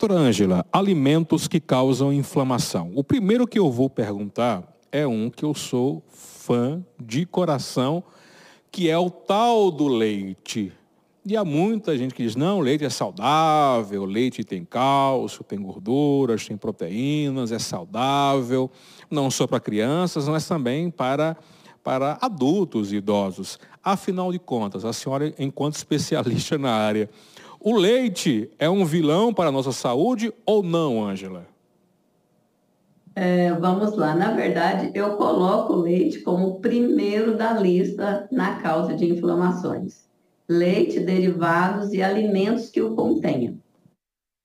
Doutora Ângela, alimentos que causam inflamação. O primeiro que eu vou perguntar é um que eu sou fã de coração, que é o tal do leite. E há muita gente que diz, não, leite é saudável, leite tem cálcio, tem gorduras, tem proteínas, é saudável, não só para crianças, mas também para, para adultos e idosos. Afinal de contas, a senhora, enquanto especialista na área, o leite é um vilão para a nossa saúde ou não, Ângela? É, vamos lá. Na verdade, eu coloco o leite como o primeiro da lista na causa de inflamações. Leite, derivados e alimentos que o contenham.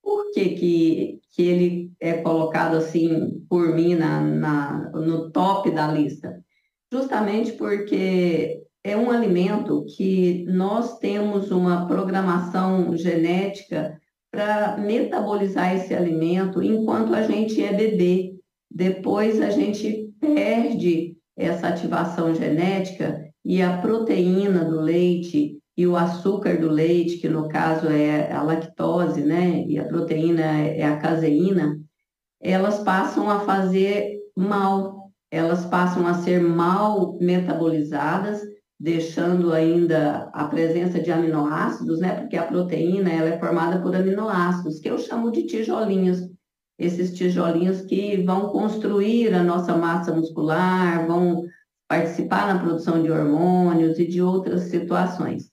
Por que, que, que ele é colocado assim por mim na, na, no top da lista? Justamente porque é um alimento que nós temos uma programação genética para metabolizar esse alimento enquanto a gente é bebê. Depois a gente perde essa ativação genética e a proteína do leite e o açúcar do leite, que no caso é a lactose, né, e a proteína é a caseína, elas passam a fazer mal, elas passam a ser mal metabolizadas deixando ainda a presença de aminoácidos, né? Porque a proteína ela é formada por aminoácidos, que eu chamo de tijolinhos. Esses tijolinhos que vão construir a nossa massa muscular, vão participar na produção de hormônios e de outras situações,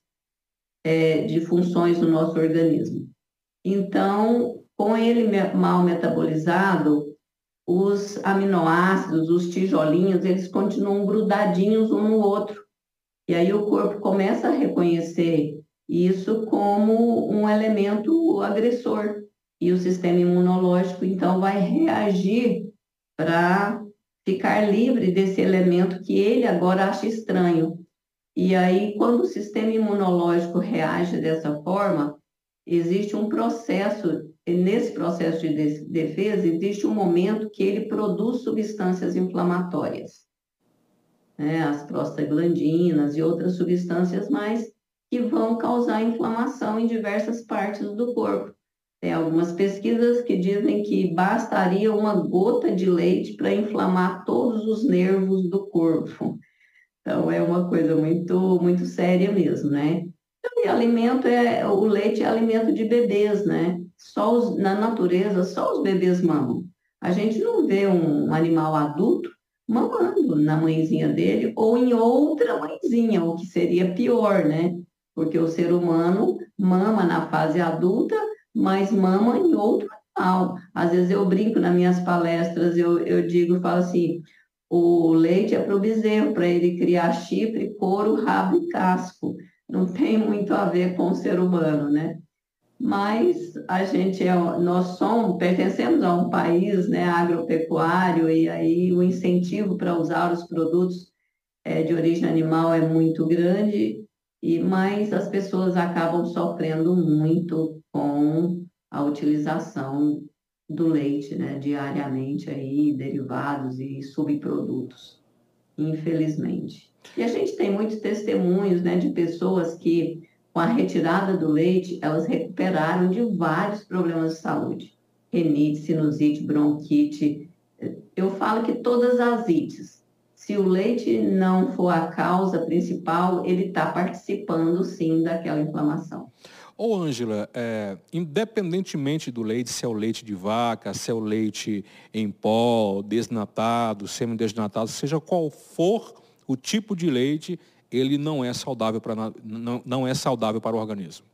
é, de funções do nosso organismo. Então, com ele mal metabolizado, os aminoácidos, os tijolinhos, eles continuam grudadinhos um no outro e aí o corpo começa a reconhecer isso como um elemento agressor. E o sistema imunológico, então, vai reagir para ficar livre desse elemento que ele agora acha estranho. E aí, quando o sistema imunológico reage dessa forma, existe um processo, nesse processo de defesa, existe um momento que ele produz substâncias inflamatórias né, as prostaglandinas e outras substâncias mais que vão causar inflamação em diversas partes do corpo. Tem algumas pesquisas que dizem que bastaria uma gota de leite para inflamar todos os nervos do corpo. Então é uma coisa muito muito séria mesmo, né? Então, e alimento é o leite é alimento de bebês, né? Só os, na natureza só os bebês mamam. A gente não vê um animal adulto mamando na mãezinha dele ou em outra mãezinha, o que seria pior, né? Porque o ser humano mama na fase adulta, mas mama em outro animal. Às vezes eu brinco nas minhas palestras, eu, eu digo, falo assim, o leite é para o bezerro, para ele criar chifre, couro, rabo e casco. Não tem muito a ver com o ser humano, né? Mas a gente é, nós somos, pertencemos a um país né, agropecuário e aí o incentivo para usar os produtos é, de origem animal é muito grande, e mas as pessoas acabam sofrendo muito com a utilização do leite né, diariamente, aí, derivados e subprodutos, infelizmente. E a gente tem muitos testemunhos né, de pessoas que com a retirada do leite, elas recuperaram de vários problemas de saúde. Renite, sinusite, bronquite. Eu falo que todas as ites. Se o leite não for a causa principal, ele está participando sim daquela inflamação. Ô, Ângela, é, independentemente do leite, se é o leite de vaca, se é o leite em pó, desnatado, semi-desnatado, seja qual for o tipo de leite, ele não é saudável para não, não é saudável para o organismo.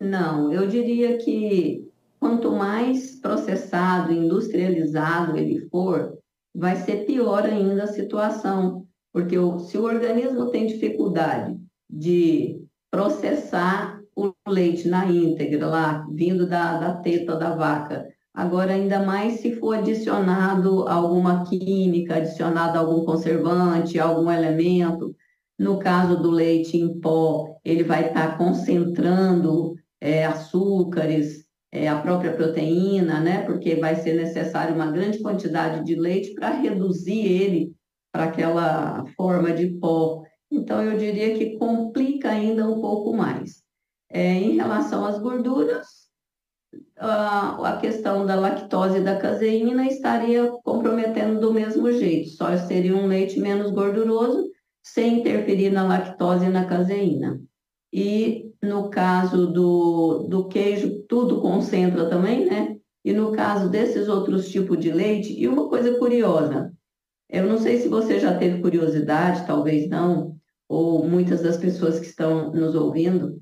Não, eu diria que quanto mais processado, industrializado ele for, vai ser pior ainda a situação, porque o, se o organismo tem dificuldade de processar o leite na íntegra, lá, vindo da, da teta da vaca, agora ainda mais se for adicionado alguma química, adicionado algum conservante, algum elemento, no caso do leite em pó, ele vai estar tá concentrando é, açúcares, é, a própria proteína, né? Porque vai ser necessário uma grande quantidade de leite para reduzir ele para aquela forma de pó. Então, eu diria que complica ainda um pouco mais. É, em relação às gorduras, a questão da lactose e da caseína estaria comprometendo do mesmo jeito, só seria um leite menos gorduroso, sem interferir na lactose e na caseína. E no caso do, do queijo, tudo concentra também, né? E no caso desses outros tipos de leite, e uma coisa curiosa, eu não sei se você já teve curiosidade, talvez não, ou muitas das pessoas que estão nos ouvindo,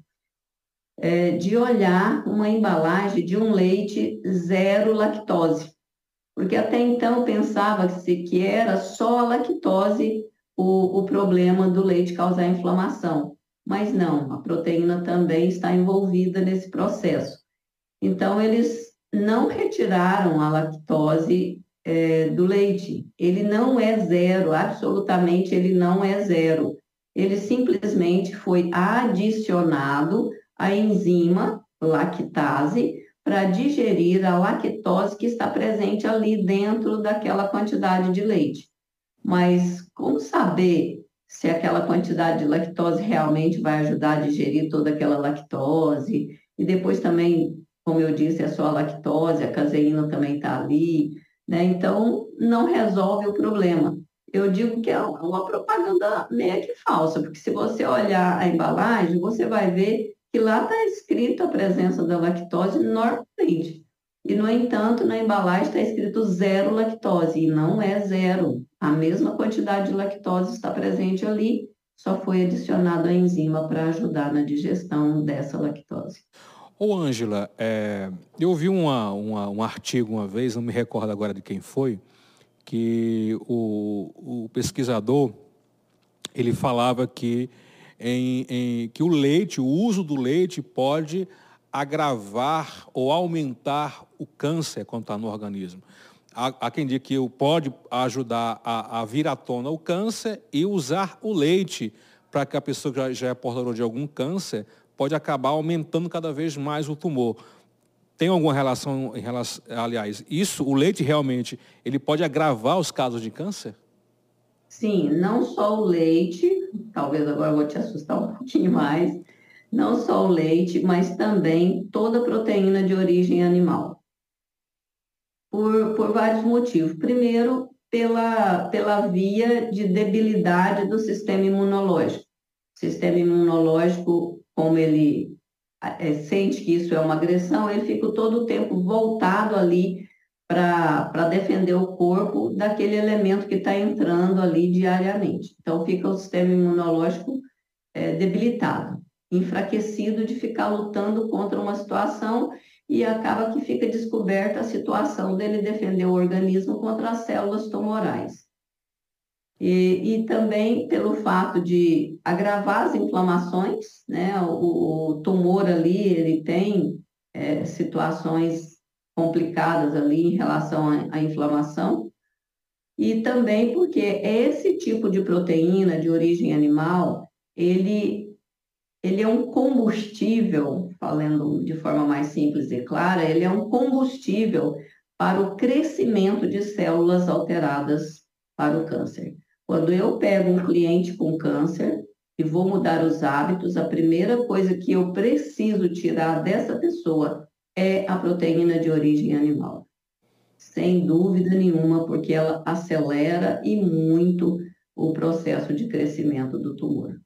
é, de olhar uma embalagem de um leite zero lactose. Porque até então pensava-se que era só a lactose o, o problema do leite causar inflamação. Mas não, a proteína também está envolvida nesse processo. Então, eles não retiraram a lactose é, do leite. Ele não é zero, absolutamente ele não é zero. Ele simplesmente foi adicionado a enzima lactase para digerir a lactose que está presente ali dentro daquela quantidade de leite. Mas como saber se aquela quantidade de lactose realmente vai ajudar a digerir toda aquela lactose? E depois também, como eu disse, é só a lactose, a caseína também está ali, né? Então, não resolve o problema. Eu digo que é uma propaganda meio que falsa, porque se você olhar a embalagem, você vai ver que lá está escrito a presença da lactose normalmente. E, no entanto, na embalagem está escrito zero lactose, e não é zero. A mesma quantidade de lactose está presente ali, só foi adicionado a enzima para ajudar na digestão dessa lactose. Ô, Ângela, é, eu vi uma, uma, um artigo uma vez, não me recordo agora de quem foi, que o, o pesquisador ele falava que em, em, que o leite, o uso do leite pode agravar ou aumentar o câncer quando está no organismo. Há, há, quem diga que pode ajudar a, a, vir à tona o câncer e usar o leite para que a pessoa que já, já é portadora de algum câncer pode acabar aumentando cada vez mais o tumor. Tem alguma relação, em relação, aliás, isso, o leite realmente, ele pode agravar os casos de câncer? Sim, não só o leite, talvez agora eu vou te assustar um pouquinho mais, não só o leite, mas também toda proteína de origem animal. Por, por vários motivos. Primeiro, pela, pela via de debilidade do sistema imunológico. O sistema imunológico, como ele é, sente que isso é uma agressão, ele fica todo o tempo voltado ali para defender o corpo daquele elemento que está entrando ali diariamente. Então, fica o sistema imunológico é, debilitado, enfraquecido de ficar lutando contra uma situação e acaba que fica descoberta a situação dele defender o organismo contra as células tumorais. E, e também pelo fato de agravar as inflamações, né? O, o tumor ali, ele tem é, situações complicadas ali em relação à, à inflamação, e também porque esse tipo de proteína de origem animal, ele, ele é um combustível, falando de forma mais simples e clara, ele é um combustível para o crescimento de células alteradas para o câncer. Quando eu pego um cliente com câncer e vou mudar os hábitos, a primeira coisa que eu preciso tirar dessa pessoa é a proteína de origem animal. Sem dúvida nenhuma, porque ela acelera e muito o processo de crescimento do tumor.